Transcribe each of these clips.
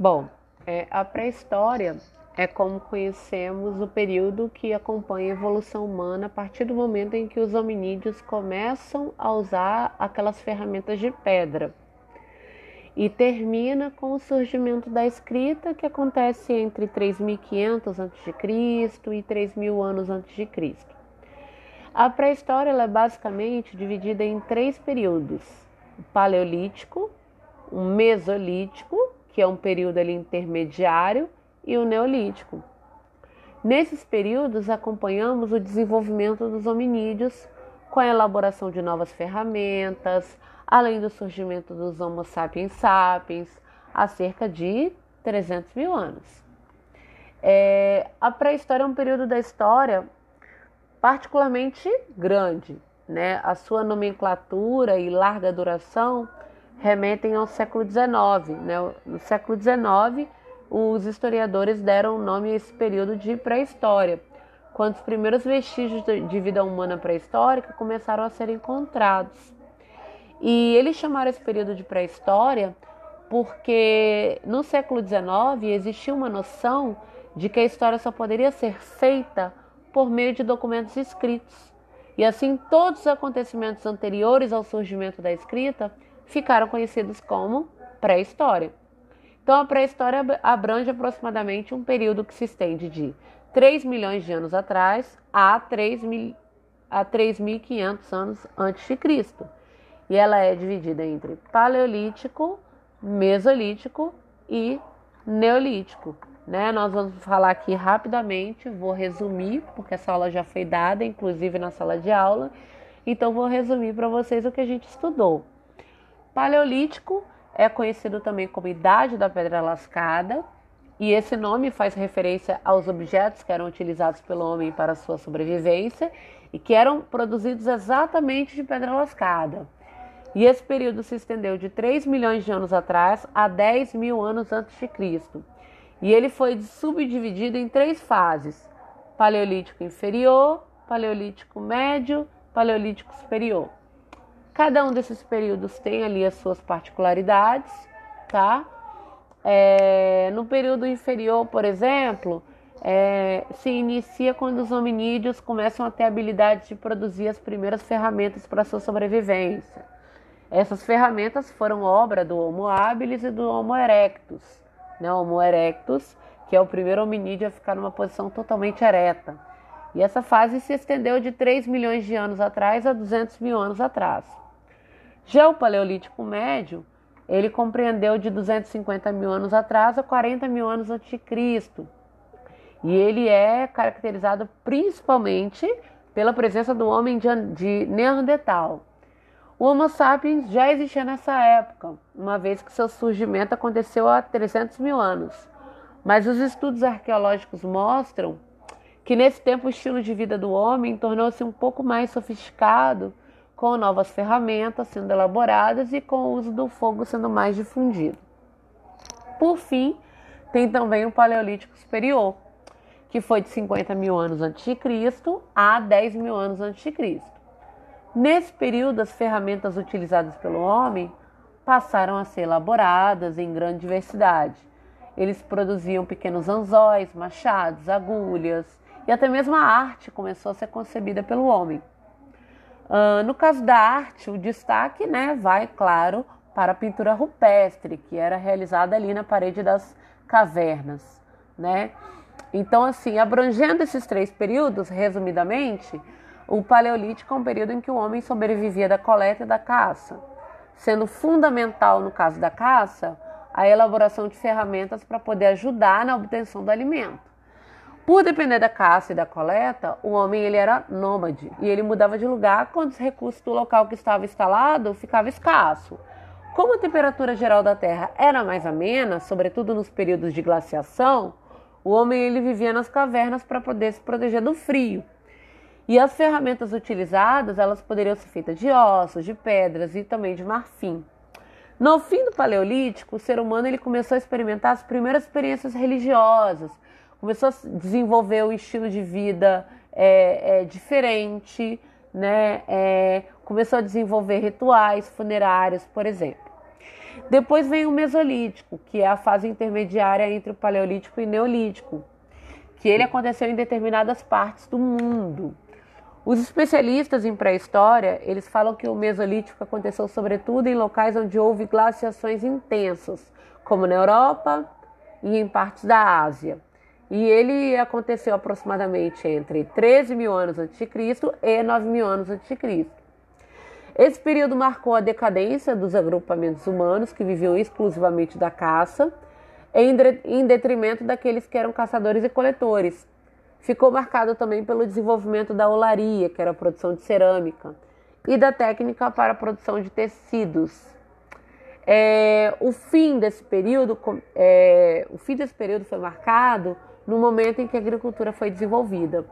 Bom, é, a pré-história é como conhecemos o período que acompanha a evolução humana a partir do momento em que os hominídeos começam a usar aquelas ferramentas de pedra. E termina com o surgimento da escrita, que acontece entre 3500 a.C. e 3000 anos antes de Cristo. A pré-história é basicamente dividida em três períodos: o Paleolítico, o Mesolítico, que é um período ali intermediário, e o Neolítico. Nesses períodos, acompanhamos o desenvolvimento dos hominídeos com a elaboração de novas ferramentas, além do surgimento dos Homo sapiens sapiens, há cerca de 300 mil anos. É, a pré-história é um período da história particularmente grande. Né? A sua nomenclatura e larga duração remetem ao século XIX. Né? No século XIX, os historiadores deram nome a esse período de pré-história, quando os primeiros vestígios de vida humana pré-histórica começaram a ser encontrados. E eles chamaram esse período de pré-história porque no século XIX existia uma noção de que a história só poderia ser feita por meio de documentos escritos. E assim, todos os acontecimentos anteriores ao surgimento da escrita ficaram conhecidos como pré-história. Então, a pré-história abrange aproximadamente um período que se estende de 3 milhões de anos atrás a 3.500 a 3.500 anos antes de Cristo. E ela é dividida entre Paleolítico, Mesolítico e Neolítico. Né? Nós vamos falar aqui rapidamente, vou resumir, porque essa aula já foi dada, inclusive na sala de aula. Então, vou resumir para vocês o que a gente estudou. Paleolítico é conhecido também como Idade da Pedra Lascada, e esse nome faz referência aos objetos que eram utilizados pelo homem para sua sobrevivência e que eram produzidos exatamente de pedra lascada. E esse período se estendeu de 3 milhões de anos atrás a 10 mil anos antes de Cristo. E ele foi subdividido em três fases: Paleolítico inferior, Paleolítico médio, Paleolítico superior. Cada um desses períodos tem ali as suas particularidades, tá? É, no período inferior, por exemplo, é, se inicia quando os hominídeos começam a ter a habilidade de produzir as primeiras ferramentas para sua sobrevivência. Essas ferramentas foram obra do Homo habilis e do Homo erectus né, Homo erectus, que é o primeiro hominídeo a ficar numa posição totalmente ereta. E essa fase se estendeu de 3 milhões de anos atrás a 200 mil anos atrás. Já o Paleolítico Médio, ele compreendeu de 250 mil anos atrás a 40 mil anos antes de Cristo. E ele é caracterizado principalmente pela presença do homem de Neandertal. O Homo sapiens já existia nessa época, uma vez que seu surgimento aconteceu há 300 mil anos. Mas os estudos arqueológicos mostram que nesse tempo o estilo de vida do homem tornou-se um pouco mais sofisticado, com novas ferramentas sendo elaboradas e com o uso do fogo sendo mais difundido. Por fim, tem também o Paleolítico Superior, que foi de 50 mil anos antes de Cristo a 10 mil anos antes de Cristo. Nesse período, as ferramentas utilizadas pelo homem passaram a ser elaboradas em grande diversidade. Eles produziam pequenos anzóis, machados, agulhas e até mesmo a arte começou a ser concebida pelo homem. Uh, no caso da arte, o destaque né, vai, claro, para a pintura rupestre, que era realizada ali na parede das cavernas. Né? Então, assim, abrangendo esses três períodos, resumidamente, o Paleolítico é um período em que o homem sobrevivia da coleta e da caça, sendo fundamental no caso da caça a elaboração de ferramentas para poder ajudar na obtenção do alimento. Por depender da caça e da coleta, o homem ele era nômade e ele mudava de lugar quando os recursos do local que estava instalado ficava escasso. Como a temperatura geral da Terra era mais amena, sobretudo nos períodos de glaciação, o homem ele vivia nas cavernas para poder se proteger do frio. E as ferramentas utilizadas, elas poderiam ser feitas de ossos, de pedras e também de marfim. No fim do Paleolítico, o ser humano ele começou a experimentar as primeiras experiências religiosas, começou a desenvolver um estilo de vida é, é, diferente, né? É, começou a desenvolver rituais funerários, por exemplo. Depois vem o Mesolítico, que é a fase intermediária entre o Paleolítico e o Neolítico, que ele aconteceu em determinadas partes do mundo. Os especialistas em pré-história, eles falam que o Mesolítico aconteceu sobretudo em locais onde houve glaciações intensas, como na Europa e em partes da Ásia. E ele aconteceu aproximadamente entre 13 mil anos antes de Cristo e 9 mil anos antes de Cristo. Esse período marcou a decadência dos agrupamentos humanos que viviam exclusivamente da caça, em detrimento daqueles que eram caçadores e coletores. Ficou marcado também pelo desenvolvimento da olaria, que era a produção de cerâmica, e da técnica para a produção de tecidos. É, o fim desse período, é, o fim desse período foi marcado no momento em que a agricultura foi desenvolvida.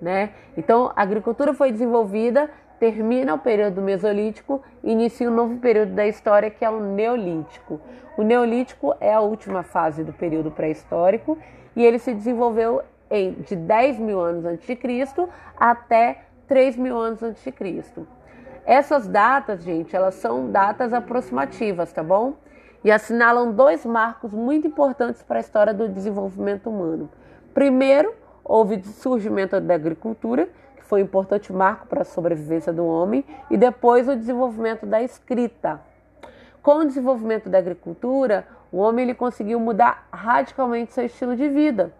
Né? Então, a agricultura foi desenvolvida, termina o período Mesolítico inicia um novo período da história que é o Neolítico. O Neolítico é a última fase do período pré-histórico e ele se desenvolveu em, de 10 mil anos antes de Cristo até 3 mil anos antes de Cristo. Essas datas, gente, elas são datas aproximativas, tá bom? e assinalam dois marcos muito importantes para a história do desenvolvimento humano. Primeiro, houve o surgimento da agricultura, que foi um importante marco para a sobrevivência do homem, e depois o desenvolvimento da escrita. Com o desenvolvimento da agricultura, o homem ele conseguiu mudar radicalmente seu estilo de vida,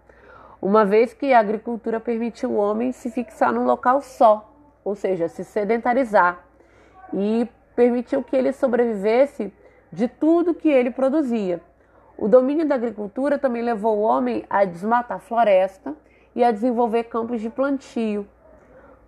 uma vez que a agricultura permitiu o homem se fixar num local só, ou seja, se sedentarizar, e permitiu que ele sobrevivesse de tudo que ele produzia. O domínio da agricultura também levou o homem a desmatar a floresta e a desenvolver campos de plantio.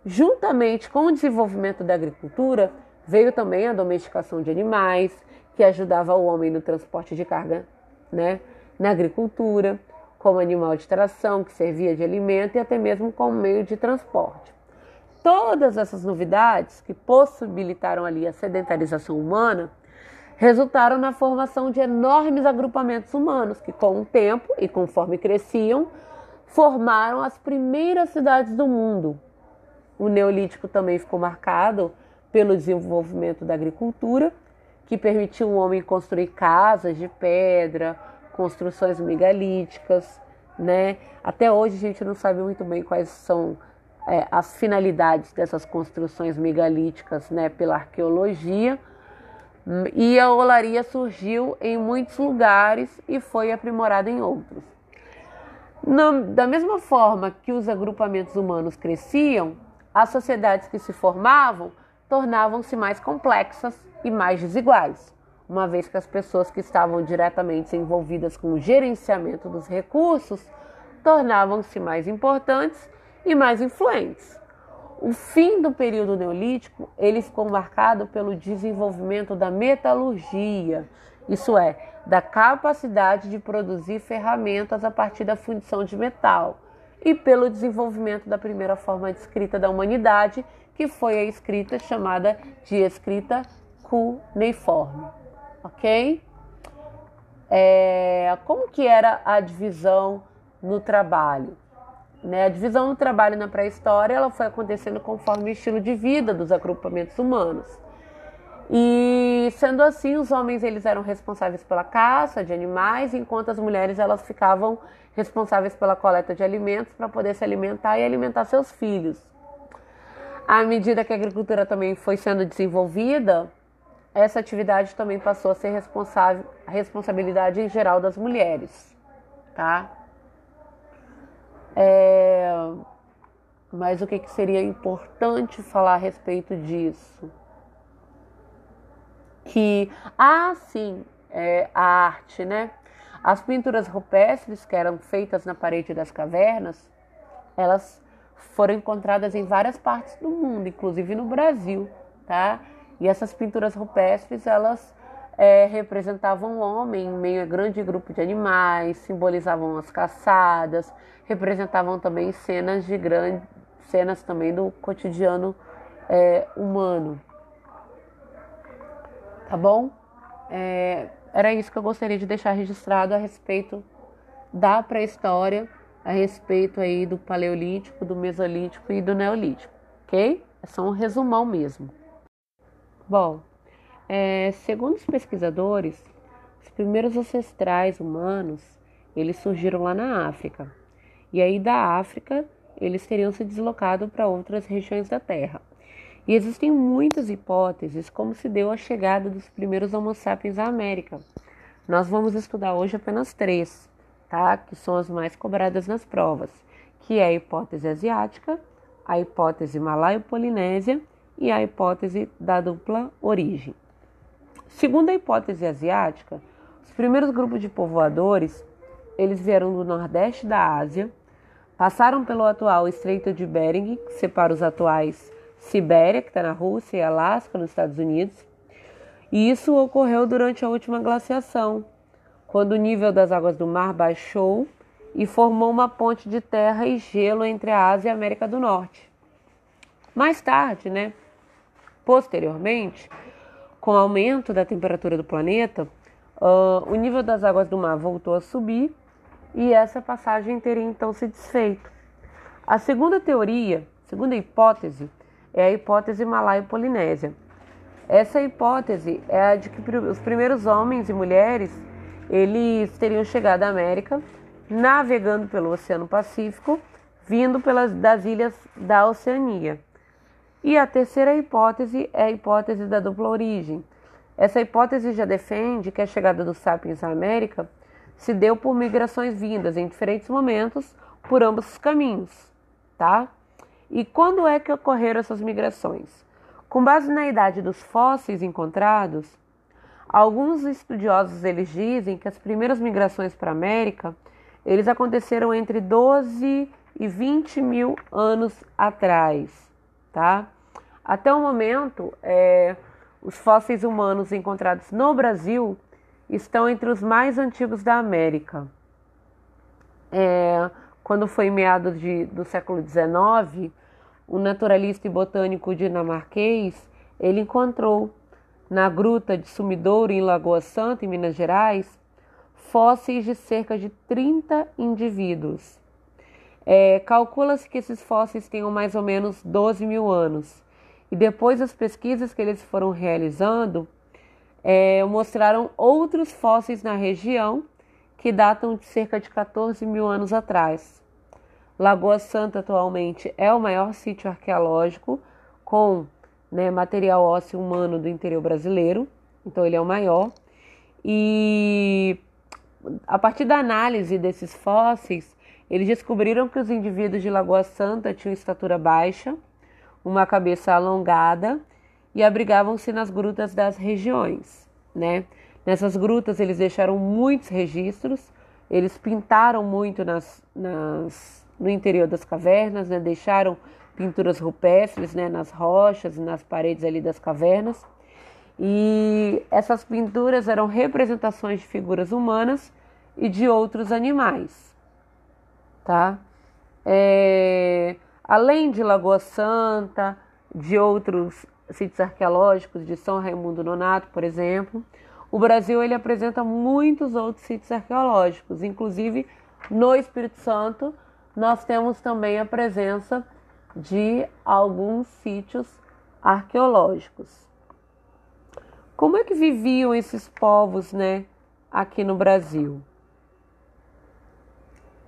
Juntamente com o desenvolvimento da agricultura, veio também a domesticação de animais, que ajudava o homem no transporte de carga né, na agricultura, como animal de tração, que servia de alimento e até mesmo como meio de transporte. Todas essas novidades que possibilitaram ali a sedentarização humana resultaram na formação de enormes agrupamentos humanos que, com o tempo e conforme cresciam, formaram as primeiras cidades do mundo. O Neolítico também ficou marcado pelo desenvolvimento da agricultura, que permitiu o homem construir casas de pedra, construções megalíticas, né? Até hoje a gente não sabe muito bem quais são é, as finalidades dessas construções megalíticas, né, pela arqueologia, e a olaria surgiu em muitos lugares e foi aprimorada em outros. da mesma forma que os agrupamentos humanos cresciam, as sociedades que se formavam tornavam-se mais complexas e mais desiguais, uma vez que as pessoas que estavam diretamente envolvidas com o gerenciamento dos recursos tornavam-se mais importantes e mais influentes. O fim do período neolítico ele ficou marcado pelo desenvolvimento da metalurgia, isso é, da capacidade de produzir ferramentas a partir da fundição de metal, e pelo desenvolvimento da primeira forma de escrita da humanidade, que foi a escrita chamada de escrita cuneiforme, ok? É, como que era a divisão no trabalho? Né? A divisão do trabalho na pré-história ela foi acontecendo conforme o estilo de vida dos agrupamentos humanos. E sendo assim, os homens eles eram responsáveis pela caça de animais, enquanto as mulheres elas ficavam responsáveis pela coleta de alimentos para poder se alimentar e alimentar seus filhos. À medida que a agricultura também foi sendo desenvolvida, essa atividade também passou a ser responsável, responsabilidade em geral das mulheres, tá? É, mas o que, que seria importante falar a respeito disso? Que, ah, sim, é, a arte, né? As pinturas rupestres que eram feitas na parede das cavernas, elas foram encontradas em várias partes do mundo, inclusive no Brasil, tá? E essas pinturas rupestres, elas é, representavam o homem em meio a grande grupo de animais, simbolizavam as caçadas, representavam também cenas de grande, cenas também do cotidiano é, humano. Tá bom? É, era isso que eu gostaria de deixar registrado a respeito da pré-história, a respeito aí do paleolítico, do mesolítico e do neolítico, ok? É só um resumão mesmo. Bom, é, segundo os pesquisadores, primeiros ancestrais humanos, eles surgiram lá na África. E aí da África, eles teriam se deslocado para outras regiões da Terra. E existem muitas hipóteses como se deu a chegada dos primeiros Homo sapiens à América. Nós vamos estudar hoje apenas três, tá? Que são as mais cobradas nas provas, que é a hipótese asiática, a hipótese malaio-polinésia e a hipótese da dupla origem. Segundo a hipótese asiática, os primeiros grupos de povoadores, eles vieram do nordeste da Ásia, passaram pelo atual Estreito de Bering, que separa os atuais Sibéria, que está na Rússia, e Alasca, nos Estados Unidos. E isso ocorreu durante a última glaciação, quando o nível das águas do mar baixou e formou uma ponte de terra e gelo entre a Ásia e a América do Norte. Mais tarde, né, posteriormente, com o aumento da temperatura do planeta, uh, o nível das águas do mar voltou a subir e essa passagem teria então se desfeito. A segunda teoria, segunda hipótese, é a hipótese malaio-polinésia. Essa hipótese é a de que os primeiros homens e mulheres eles teriam chegado à América navegando pelo Oceano Pacífico, vindo pelas das ilhas da Oceania. E a terceira hipótese é a hipótese da dupla origem. Essa hipótese já defende que a chegada dos sapiens à América se deu por migrações vindas em diferentes momentos por ambos os caminhos, tá? E quando é que ocorreram essas migrações? Com base na idade dos fósseis encontrados, alguns estudiosos eles dizem que as primeiras migrações para a América eles aconteceram entre 12 e 20 mil anos atrás tá? Até o momento, é, os fósseis humanos encontrados no Brasil estão entre os mais antigos da América. É, quando foi em meados de, do século XIX, o naturalista e botânico dinamarquês ele encontrou na gruta de Sumidouro, em Lagoa Santa, em Minas Gerais, fósseis de cerca de 30 indivíduos. É, Calcula-se que esses fósseis tenham mais ou menos 12 mil anos. E depois das pesquisas que eles foram realizando, é, mostraram outros fósseis na região que datam de cerca de 14 mil anos atrás. Lagoa Santa atualmente é o maior sítio arqueológico com né, material ósseo humano do interior brasileiro, então ele é o maior. E a partir da análise desses fósseis, eles descobriram que os indivíduos de Lagoa Santa tinham estatura baixa, uma cabeça alongada e abrigavam-se nas grutas das regiões, né? Nessas grutas eles deixaram muitos registros, eles pintaram muito nas, nas, no interior das cavernas, né? deixaram pinturas rupestres né? nas rochas e nas paredes ali das cavernas. E essas pinturas eram representações de figuras humanas e de outros animais tá? É, além de Lagoa Santa, de outros sítios arqueológicos, de São Raimundo Nonato, por exemplo, o Brasil ele apresenta muitos outros sítios arqueológicos, inclusive no Espírito Santo nós temos também a presença de alguns sítios arqueológicos. Como é que viviam esses povos, né, aqui no Brasil?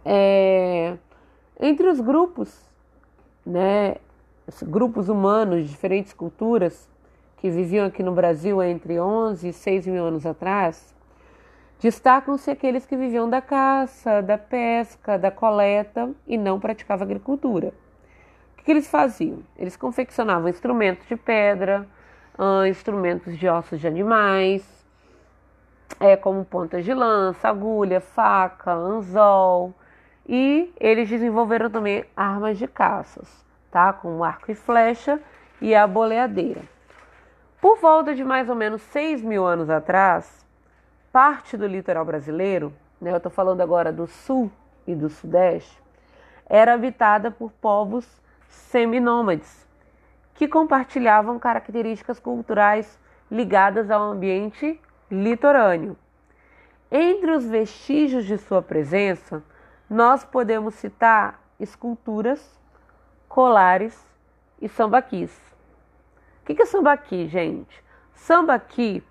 É, entre os grupos, né, grupos humanos de diferentes culturas que viviam aqui no Brasil entre 11 e 6 mil anos atrás, destacam-se aqueles que viviam da caça, da pesca, da coleta e não praticavam agricultura. O que, eles faziam? Eles confeccionavam instrumentos de pedra, instrumentos de ossos de animais, é, como pontas de lança, agulha, faca, anzol, e eles desenvolveram também armas de caças, tá? Com arco e flecha e a boleadeira. Por volta de mais ou menos 6 mil anos atrás, parte do litoral brasileiro, né, eu estou falando agora do sul e do sudeste, era habitada por povos seminômades, que compartilhavam características culturais ligadas ao ambiente litorâneo. Entre os vestígios de sua presença, nós podemos citar esculturas, colares e sambaquis. O que é sambaqui, gente? Sambaqui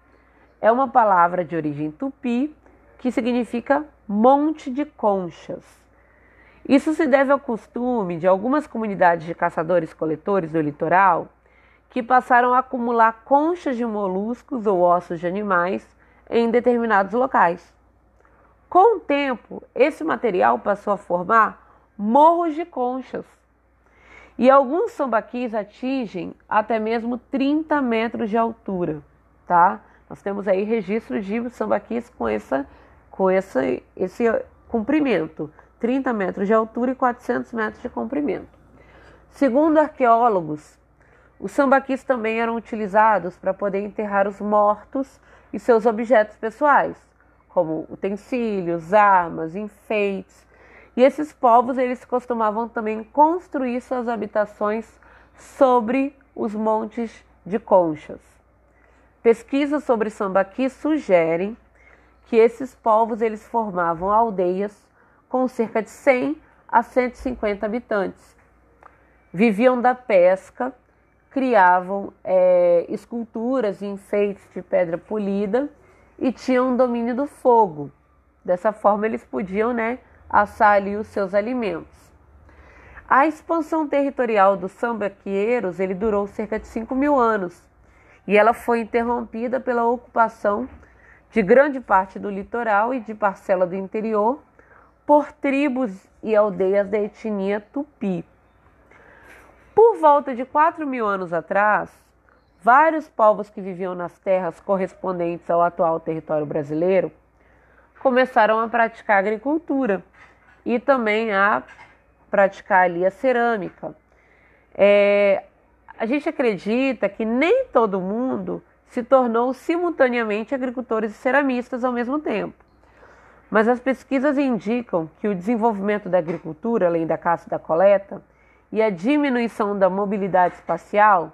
é uma palavra de origem tupi que significa monte de conchas. Isso se deve ao costume de algumas comunidades de caçadores-coletores do litoral que passaram a acumular conchas de moluscos ou ossos de animais em determinados locais. Com o tempo, esse material passou a formar morros de conchas. E alguns sambaquis atingem até mesmo 30 metros de altura, tá? Nós temos aí registros de sambaquis com, essa, com essa, esse comprimento, 30 metros de altura e 400 metros de comprimento. Segundo arqueólogos, os sambaquis também eram utilizados para poder enterrar os mortos e seus objetos pessoais, como utensílios, armas, enfeites. E esses povos eles costumavam também construir suas habitações sobre os montes de conchas. Pesquisas sobre sambaqui sugerem que esses povos eles formavam aldeias com cerca de 100 a 150 habitantes. Viviam da pesca, criavam é, esculturas e enfeites de pedra polida e tinham domínio do fogo. Dessa forma, eles podiam né, assar ali os seus alimentos. A expansão territorial dos sambaqueiros ele durou cerca de 5 mil anos e ela foi interrompida pela ocupação de grande parte do litoral e de parcela do interior por tribos e aldeias da etnia tupi. Por volta de 4 mil anos atrás, vários povos que viviam nas terras correspondentes ao atual território brasileiro começaram a praticar agricultura e também a praticar ali a cerâmica. É, a gente acredita que nem todo mundo se tornou simultaneamente agricultores e ceramistas ao mesmo tempo. Mas as pesquisas indicam que o desenvolvimento da agricultura, além da caça e da coleta, e a diminuição da mobilidade espacial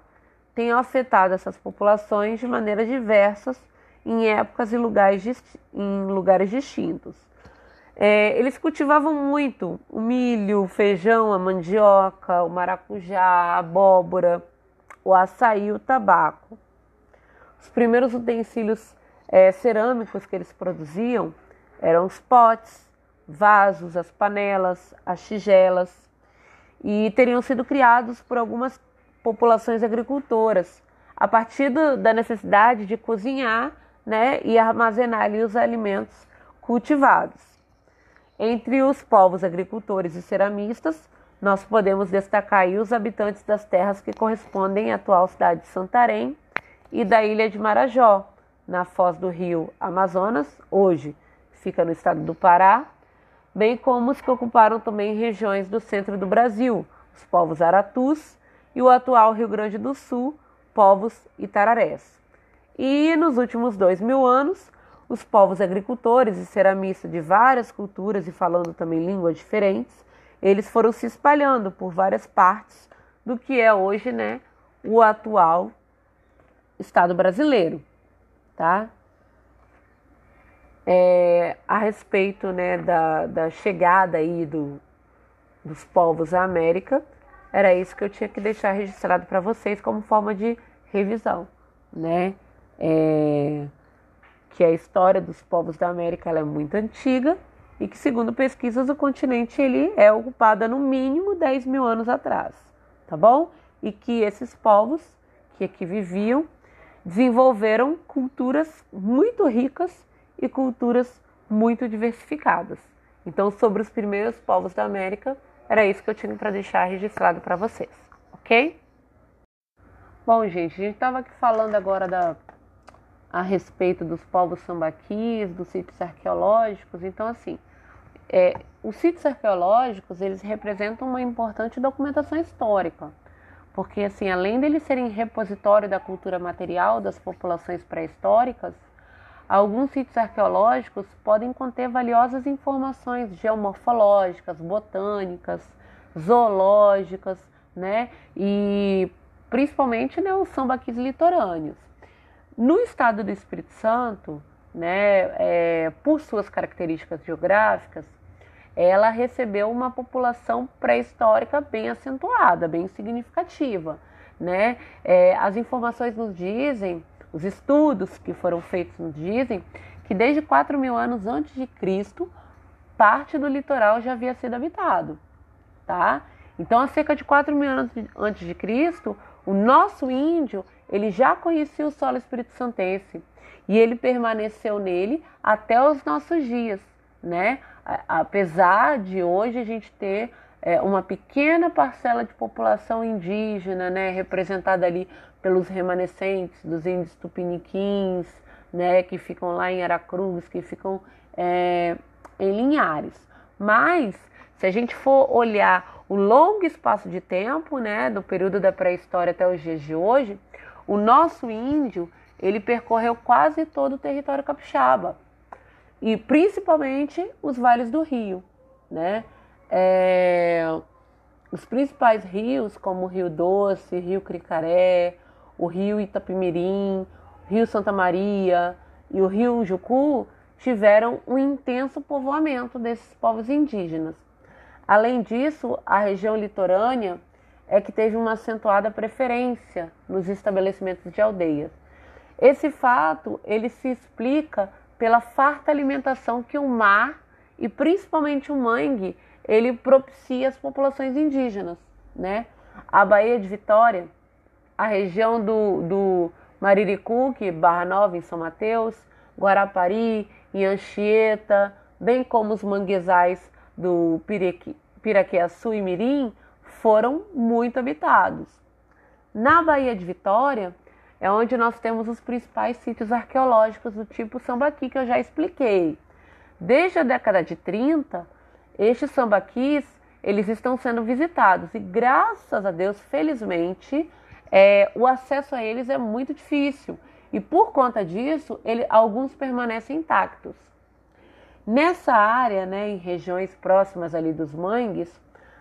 têm afetado essas populações de maneiras diversas em épocas e lugares, em lugares distintos. É, eles cultivavam muito o milho, o feijão, a mandioca, o maracujá, a abóbora, o açaí, o tabaco. Os primeiros utensílios é, cerâmicos que eles produziam eram os potes, vasos, as panelas, as tigelas, e teriam sido criados por algumas populações agricultoras, a partir do, da necessidade de cozinhar né, e armazenar ali os alimentos cultivados. Entre os povos agricultores e ceramistas, nós podemos destacar aí os habitantes das terras que correspondem à atual cidade de Santarém e da ilha de Marajó, na foz do rio Amazonas, hoje fica no estado do Pará, bem como os que ocuparam também regiões do centro do Brasil, os povos Aratus e o atual Rio Grande do Sul, povos Itararés. E nos últimos dois mil anos, os povos agricultores e ceramistas de várias culturas e falando também línguas diferentes, eles foram se espalhando por várias partes do que é hoje, né, o atual Estado brasileiro, tá? é, a respeito né, da, da chegada aí do, dos povos à América. Era isso que eu tinha que deixar registrado para vocês como forma de revisão, né? É, que a história dos povos da América é muito antiga e que, segundo pesquisas, o continente ele é ocupado no mínimo 10 mil anos atrás, tá bom? E que esses povos que aqui viviam desenvolveram culturas muito ricas e culturas muito diversificadas. Então, sobre os primeiros povos da América, era isso que eu tinha para deixar registrado para vocês, ok? Bom, gente, a gente estava aqui falando agora da, a respeito dos povos sambaquis, dos sítios arqueológicos. Então, assim, é, os sítios arqueológicos eles representam uma importante documentação histórica, porque, assim, além deles serem repositório da cultura material das populações pré-históricas, Alguns sítios arqueológicos podem conter valiosas informações geomorfológicas, botânicas, zoológicas, né? E principalmente né, os sambaquis litorâneos. No estado do Espírito Santo, né, é, por suas características geográficas, ela recebeu uma população pré-histórica bem acentuada, bem significativa. Né? É, as informações nos dizem Os estudos que foram feitos nos dizem que desde 4 mil anos antes de Cristo, parte do litoral já havia sido habitado, tá? Então, há cerca de 4 mil anos antes de Cristo, o nosso índio ele já conhecia o solo espírito santense e ele permaneceu nele até os nossos dias, né? Apesar de hoje a gente ter é, uma pequena parcela de população indígena, né, representada ali pelos remanescentes dos índios tupiniquins, né, que ficam lá em Aracruz, que ficam é, em Linhares. Mas se a gente for olhar o longo espaço de tempo, né, do período da pré-história até os dias de hoje, o nosso índio ele percorreu quase todo o território capixaba e principalmente os vales do Rio, né? É, os principais rios, como o Rio Doce, Rio Cricaré, o Rio Itapimirim, Rio Santa Maria e o Rio Jucu, tiveram um intenso povoamento desses povos indígenas. Além disso, a região litorânea é que teve uma acentuada preferência nos estabelecimentos de aldeias. Esse fato ele se explica pela farta alimentação que o mar e principalmente o mangue ele propicia às populações indígenas, né? A Baía de Vitória, a região do, do Mariricuque, Barra Nova em São Mateus, Guarapari, em Anchieta, bem como os manguezais do Piraqueaçu e Mirim, foram muito habitados. Na Baía de Vitória é onde nós temos os principais sítios arqueológicos do tipo sambaqui que eu já expliquei. Desde a década de 30, estes sambaquis eles estão sendo visitados e graças a Deus, felizmente, é, o acesso a eles é muito difícil e por conta disso, ele, alguns permanecem intactos. Nessa área, né, em regiões próximas ali dos mangues,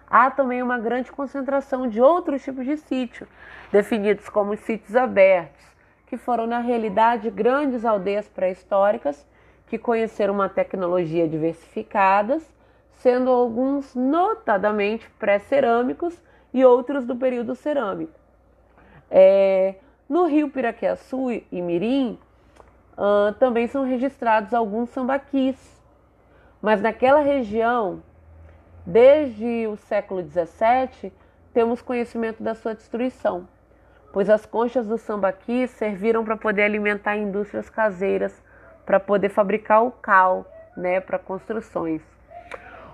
há também uma grande concentração de outros tipos de sítio, definidos como sítios abertos, que foram na realidade grandes aldeias pré-históricas que conheceram uma tecnologia diversificada, sendo alguns notadamente pré-cerâmicos e outros do período cerâmico. É, no rio Piraqueaçu e Mirim uh, também são registrados alguns sambaquis, mas naquela região Desde o século XVII, temos conhecimento da sua destruição, pois as conchas do sambaqui serviram para poder alimentar indústrias caseiras, para poder fabricar o cal, né, para construções.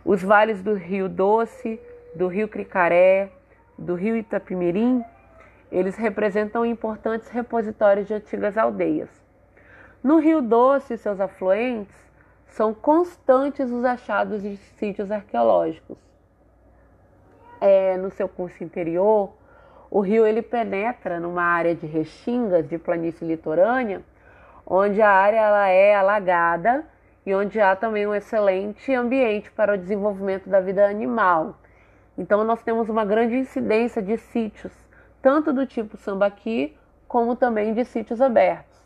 Os vales do Rio Doce, do Rio Cricaré, do Rio Itapimirim, eles representam importantes repositórios de antigas aldeias. No Rio Doce e seus afluentes, são constantes os achados de sítios arqueológicos. É, no seu curso interior, o rio ele penetra numa área de restingas de planície litorânea, onde a área ela é alagada e onde há também um excelente ambiente para o desenvolvimento da vida animal. Então nós temos uma grande incidência de sítios, tanto do tipo sambaqui, como também de sítios abertos.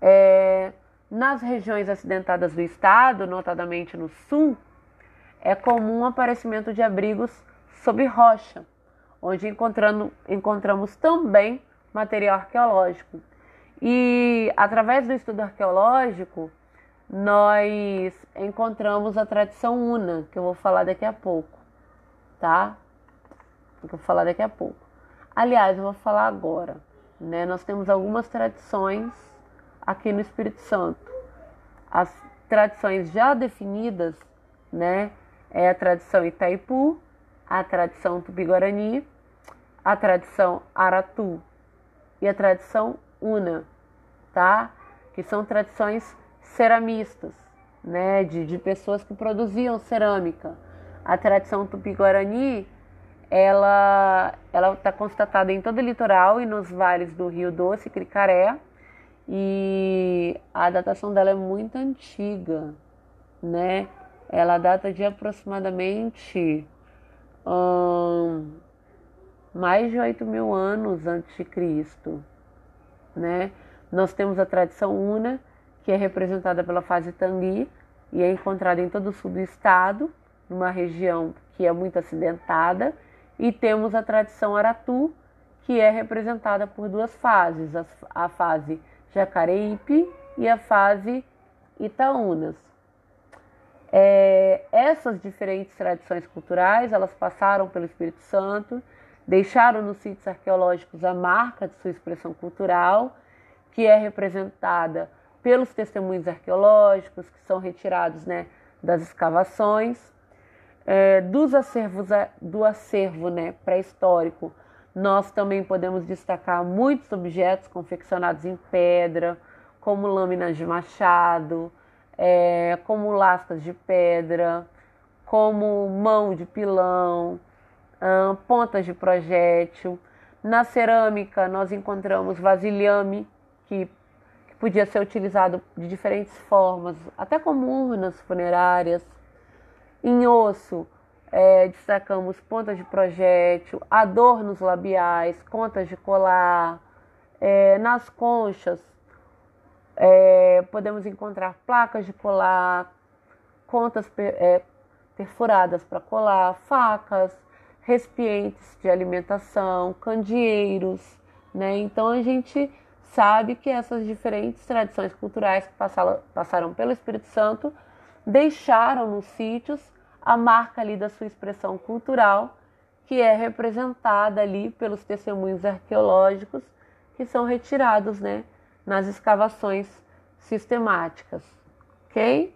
É, nas regiões acidentadas do estado, notadamente no sul, é comum o aparecimento de abrigos sob rocha, onde encontramos também material arqueológico. E através do estudo arqueológico, nós encontramos a tradição una, que eu vou falar daqui a pouco, tá? Que eu vou falar daqui a pouco. Aliás, eu vou falar agora, né? Nós temos algumas tradições aqui no Espírito Santo. As tradições já definidas, né, é a tradição Itaipu, a tradição Tupi-Guarani, a tradição Aratu e a tradição Una, tá? Que são tradições ceramistas, né, de, de pessoas que produziam cerâmica. A tradição Tupi-Guarani, ela ela está constatada em todo o litoral e nos vales do Rio Doce Cricaré, e a datação dela é muito antiga, né? Ela data de aproximadamente mais de 8 mil anos antes de Cristo, né? Nós temos a tradição Una, que é representada pela fase Tangui e é encontrada em todo o sul do estado, numa região que é muito acidentada, e temos a tradição Aratu, que é representada por duas fases, a fase Jacareípe e a fase Itaúnas. É, essas diferentes tradições culturais, elas passaram pelo Espírito Santo, deixaram nos sítios arqueológicos a marca de sua expressão cultural, que é representada pelos testemunhos arqueológicos que são retirados né, das escavações, é, dos acervos do acervo né, pré-histórico. Nós também podemos destacar muitos objetos confeccionados em pedra, como lâminas de machado, é, como lascas de pedra, como mão de pilão, hum, pontas de projétil. Na cerâmica, nós encontramos vasilhame, que, que podia ser utilizado de diferentes formas, até como urnas funerárias. Em osso, é, destacamos pontas de projétil, adornos labiais, contas de colar. É, nas conchas, é, podemos encontrar placas de colar, contas é, perfuradas para colar, facas, recipientes de alimentação, candeeiros, né? Então a gente sabe que essas diferentes tradições culturais que passaram, passaram pelo Espírito Santo deixaram nos sítios a marca ali da sua expressão cultural, que é representada ali pelos testemunhos arqueológicos que são retirados, né, nas escavações sistemáticas, ok?